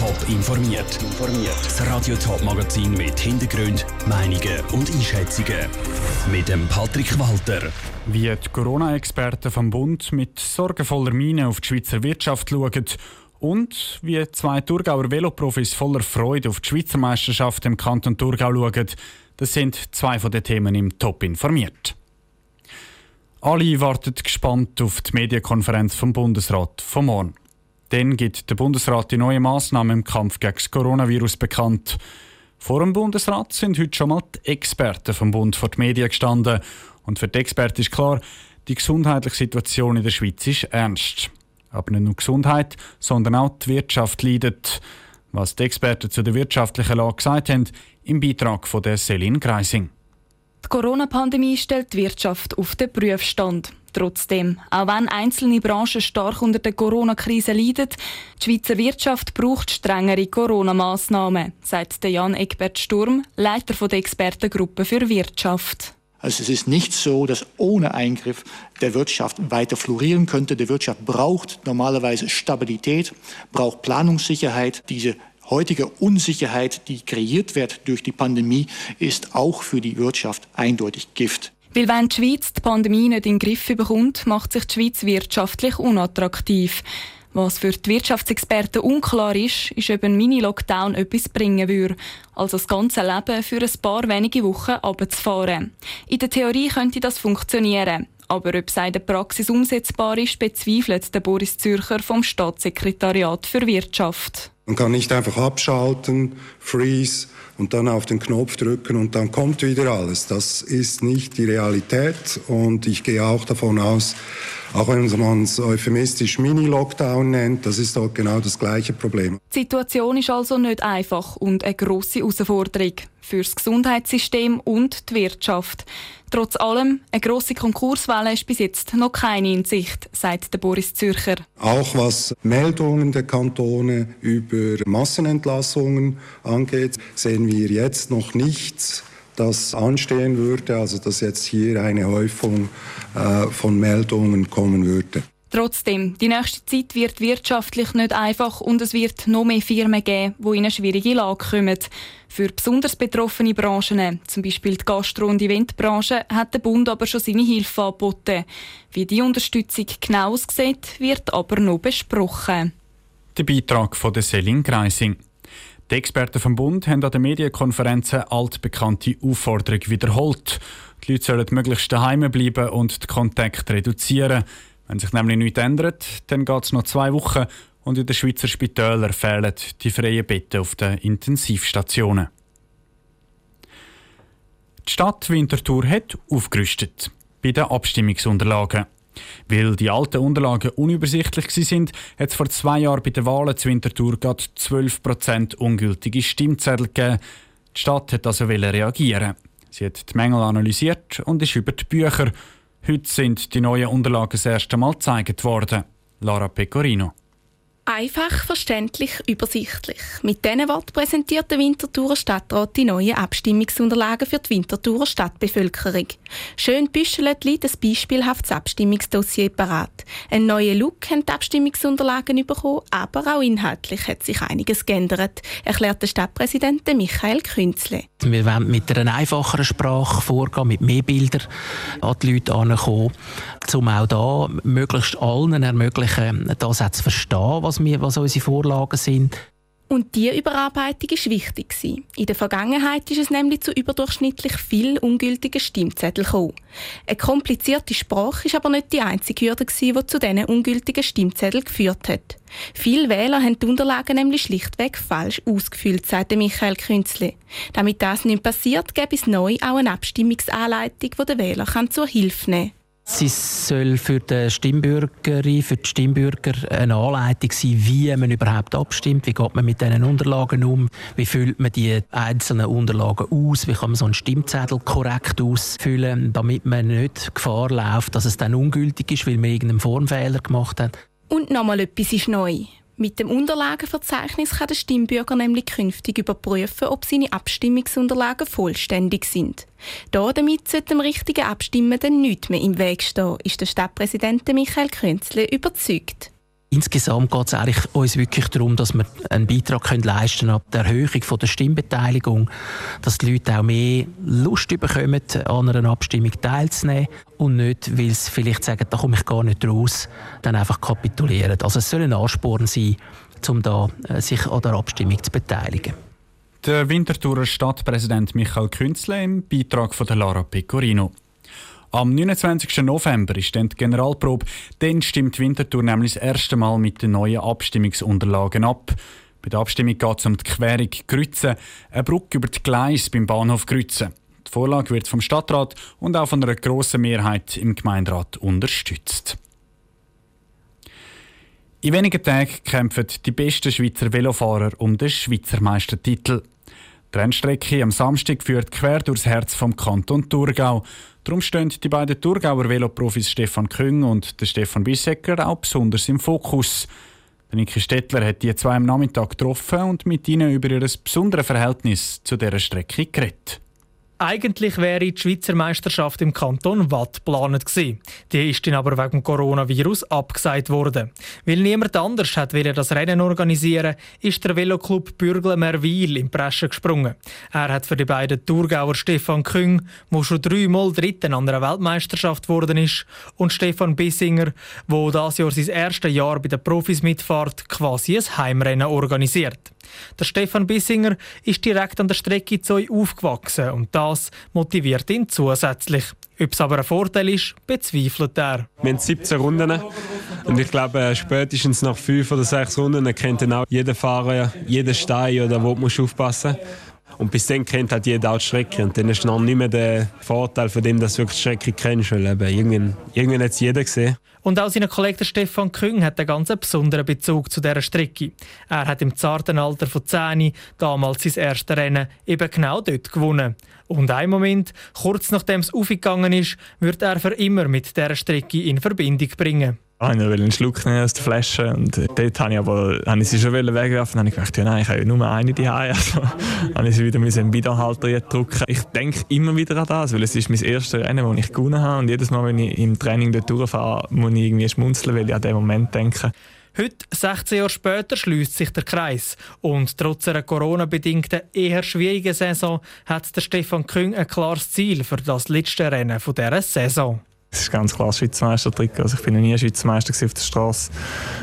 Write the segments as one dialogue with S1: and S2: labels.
S1: Top informiert. Das Radio Top Magazin mit Hintergrund, Meinungen und Einschätzungen mit dem Patrick Walter.
S2: Wie die Corona-Experten vom Bund mit sorgenvoller Miene auf die Schweizer Wirtschaft schauen und wie zwei Thurgauer Veloprofis voller Freude auf die Schweizer Meisterschaft im Kanton Thurgau schauen, das sind zwei von den Themen im Top informiert. Alle warten gespannt auf die Medienkonferenz vom Bundesrat vom morgen. Dann gibt der Bundesrat die neuen Massnahmen im Kampf gegen das Coronavirus bekannt. Vor dem Bundesrat sind heute schon mal die Experten vom Bund vor die Medien gestanden. Und für die Experten ist klar, die gesundheitliche Situation in der Schweiz ist ernst. Aber nicht nur Gesundheit, sondern auch die Wirtschaft leidet. Was die Experten zu der wirtschaftlichen Lage gesagt haben, im Beitrag von der Celine Greising.
S3: Die Corona-Pandemie stellt die Wirtschaft auf den Prüfstand. Trotzdem, auch wenn einzelne Branchen stark unter der Corona-Krise leiden, die Schweizer Wirtschaft braucht strengere Corona-Massnahmen, sagt Jan Egbert Sturm, Leiter der Expertengruppe für Wirtschaft.
S4: Also es ist nicht so, dass ohne Eingriff der Wirtschaft weiter florieren könnte. Die Wirtschaft braucht normalerweise Stabilität, braucht Planungssicherheit. Diese heutige Unsicherheit, die kreiert wird durch die Pandemie, ist auch für die Wirtschaft eindeutig Gift.
S3: Weil wenn die Schweiz die Pandemie nicht in den Griff bekommt, macht sich die Schweiz wirtschaftlich unattraktiv. Was für die Wirtschaftsexperten unklar ist, ist, ob ein Mini-Lockdown etwas bringen würde, also das ganze Leben für ein paar wenige Wochen abzufahren. In der Theorie könnte das funktionieren. Aber ob es in der Praxis umsetzbar ist, bezweifelt der Boris Zürcher vom Staatssekretariat für Wirtschaft.
S5: Man kann nicht einfach abschalten, freeze und dann auf den Knopf drücken und dann kommt wieder alles. Das ist nicht die Realität und ich gehe auch davon aus, auch wenn man es euphemistisch Mini-Lockdown nennt, das ist dort genau das gleiche Problem.
S3: Die Situation ist also nicht einfach und eine grosse Herausforderung für das Gesundheitssystem und die Wirtschaft. Trotz allem, eine grosse Konkurswelle ist bis jetzt noch keine in Sicht, sagt der Boris Zürcher.
S5: Auch was Meldungen der Kantone über Massenentlassungen angeht, sehen wir jetzt noch nichts das anstehen würde, also dass jetzt hier eine Häufung äh, von Meldungen kommen würde.
S3: Trotzdem, die nächste Zeit wird wirtschaftlich nicht einfach und es wird noch mehr Firmen geben, die in eine schwierige Lage kommen. Für besonders betroffene Branchen, zum Beispiel die Gastro- und Eventbranche, hat der Bund aber schon seine Hilfe angeboten. Wie die Unterstützung genau aussieht, wird aber noch besprochen.
S2: Der Beitrag von der Selin Greising. Die Experten vom Bund haben an den Medienkonferenzen altbekannte Aufforderung wiederholt. Die Leute sollen möglichst daheim bleiben und den Kontakt reduzieren. Wenn sich nämlich nichts ändert, dann geht es noch zwei Wochen und in den Schweizer Spitälern fehlen die freien Betten auf den Intensivstationen. Die Stadt Winterthur hat aufgerüstet bei den Abstimmungsunterlagen. Weil die alten Unterlagen unübersichtlich sind, hat es vor zwei Jahren bei den Wahlen zu Winterthur gerade 12% ungültige Stimmzettel gegeben. Die Stadt hat also reagieren. Sie hat die Mängel analysiert und ist über die Bücher. Heute sind die neuen Unterlagen das erste Mal gezeigt worden. Lara Pecorino.
S6: Einfach, verständlich, übersichtlich. Mit diesen Worten präsentiert der Winterthurer Stadtrat die neuen Abstimmungsunterlagen für die Winterthurer Stadtbevölkerung. Schön büschelt liegt ein beispielhaftes Abstimmungsdossier parat. Ein neuer Look haben die Abstimmungsunterlagen bekommen, aber auch inhaltlich hat sich einiges geändert, erklärt der Stadtpräsident Michael Künzle.
S7: Wir wollen mit einer einfacheren Sprache vorgehen, mit mehr Bildern an die Leute herankommen, um auch da möglichst allen ermöglichen, das auch zu verstehen, was, wir, was unsere Vorlagen sind.
S6: Und diese Überarbeitung war wichtig. In der Vergangenheit ist es nämlich zu überdurchschnittlich vielen ungültigen Stimmzetteln gekommen. Eine komplizierte Sprache ist aber nicht die einzige Hürde, die zu diesen ungültigen Stimmzetteln geführt hat. Viele Wähler haben die Unterlagen nämlich schlichtweg falsch ausgefüllt, sagte Michael Künzle. Damit das nicht passiert, gäbe es neu auch eine Abstimmungsanleitung, die der Wähler zur Hilfe nehmen kann.
S7: Sie soll für die Stimmbürgerin, für die Stimmbürger eine Anleitung sein, wie man überhaupt abstimmt, wie geht man mit diesen Unterlagen um, wie füllt man die einzelnen Unterlagen aus, wie kann man so einen Stimmzettel korrekt ausfüllen, damit man nicht Gefahr läuft, dass es dann ungültig ist, weil man irgendeinen Formfehler gemacht hat.
S6: Und nochmal etwas ist neu. Mit dem Unterlagenverzeichnis kann der Stimmbürger nämlich künftig überprüfen, ob seine Abstimmungsunterlagen vollständig sind. Da damit sollte dem richtigen Abstimmen dann nichts mehr im Weg stehen, ist der Stadtpräsident Michael Künzle überzeugt.
S7: Insgesamt geht es eigentlich uns wirklich darum, dass wir einen Beitrag können leisten können ab der Erhöhung von der Stimmbeteiligung, dass die Leute auch mehr Lust bekommen, an einer Abstimmung teilzunehmen und nicht, weil sie vielleicht sagen, da komme ich gar nicht raus, dann einfach kapitulieren. Also es soll ein Ansporn sein, um da, äh, sich an der Abstimmung zu beteiligen.
S2: Der Winterthurer Stadtpräsident Michael Künzle im Beitrag von der Lara Pecorino. Am 29. November ist dann die Generalprobe. Dann stimmt Winterthur nämlich das erste Mal mit den neuen Abstimmungsunterlagen ab. Bei der Abstimmung geht es um die Querung Grütze, eine Brücke über die Gleis beim Bahnhof Grütze. Die Vorlage wird vom Stadtrat und auch von einer grossen Mehrheit im Gemeinderat unterstützt. In wenigen Tagen kämpfen die besten Schweizer Velofahrer um den Schweizer Meistertitel. Die Rennstrecke am Samstag führt quer durchs Herz vom Kanton Thurgau. Darum stehen die beiden Thurgauer Veloprofis Stefan Küng und Stefan Bissecker auch besonders im Fokus. Der Niki Stettler hat die zwei am Nachmittag getroffen und mit ihnen über ihr besonderes Verhältnis zu dieser Strecke geredet.
S8: Eigentlich wäre die Schweizer Meisterschaft im Kanton Watt geplant gewesen. Die ist dann aber wegen Coronavirus abgesagt worden. Weil niemand anders hat das Rennen organisieren ist der Veloclub Bürgle Merwil in Preschen gesprungen. Er hat für die beiden Thurgauer Stefan Küng, der schon dreimal Dritten an einer Weltmeisterschaft geworden ist, und Stefan Bissinger, der das Jahr sein erstes Jahr bei den Profis mitfährt, quasi ein Heimrennen organisiert. Der Stefan Bissinger ist direkt an der Strecke zu euch aufgewachsen und das motiviert ihn zusätzlich. Ob es aber ein Vorteil ist, bezweifelt er.
S9: Wir haben 17 Runden und ich glaube, spätestens nach fünf oder sechs Runden kennt dann auch jeder Fahrer jeden Stein oder wo du aufpassen musst. Und bis dann kennt halt jeder auch die Strecke. Und dann ist noch nicht mehr der Vorteil von dem, dass du wirklich die Strecke kennst. Weil irgendwann, irgendwann hat es jeder gesehen.
S8: Und auch sein Kollege Stefan Küng hat einen ganz besonderen Bezug zu dieser Strecke. Er hat im zarten Alter von 10 damals sein erstes Rennen eben genau dort gewonnen. Und ein Moment, kurz nachdem es aufgegangen ist, wird er für immer mit dieser Strecke in Verbindung bringen.
S10: Ah, ich wollte einen Schluck nehmen aus der Flasche und dort habe ich aber habe ich sie schon wegwerfen. Dann habe ich gedacht, ja nein, ich habe nur eine die Also habe ich sie wieder mit dem Bidonhalter drücken. Ich denke immer wieder an das, weil es ist mein erstes Rennen, das ich gewonnen habe und jedes Mal, wenn ich im Training dort durchfahre, muss ich irgendwie schmunzeln, weil ich an den Moment denke.
S8: Heute, 16 Jahre später, schließt sich der Kreis. Und trotz einer Corona-bedingten, eher schwierigen Saison hat der Stefan Küng ein klares Ziel für das letzte Rennen dieser Saison.
S10: Es ist ganz klar Schweizer Meistertrick. Also ich bin noch nie Schweizer Meister auf der Straße.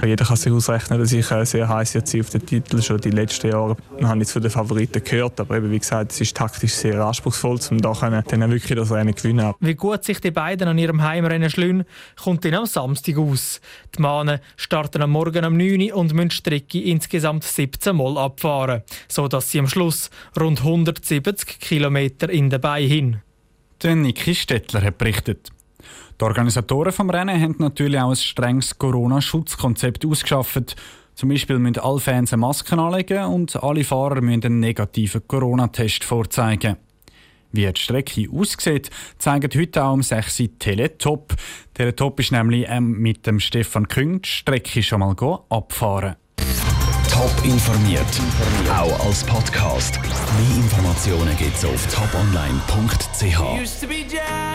S10: Jeder kann sich ausrechnen, dass ich sehr heiß jetzt auf den Titel. Schon die letzten Jahre habe ich von den Favoriten gehört. Aber eben, wie gesagt, es ist taktisch sehr anspruchsvoll, um da können, dann wirklich das Rennen gewinnen.
S8: Wie gut sich die beiden an ihrem Heimrennen schlünen, kommt dann am Samstag aus. Die Mahnen starten am Morgen um 9 Uhr und müssen die Strecke insgesamt 17 Mal abfahren, sodass sie am Schluss rund 170 Kilometer in den Beinen hin.
S2: Der Niki Stettler hat berichtet. Die Organisatoren des Rennen haben natürlich auch ein strenges Corona-Schutzkonzept ausgeschafft. Zum Beispiel müssen alle Fans eine Maske anlegen und alle Fahrer müssen einen negativen Corona-Test vorzeigen. Wie die Strecke aussieht, zeigen heute auch um 6 Uhr Teletop. Teletop ist nämlich ähm, mit dem Stefan Küng die Strecke schon mal abfahren.
S1: Top informiert, auch als Podcast. Mehr Informationen gibt es auf toponline.ch.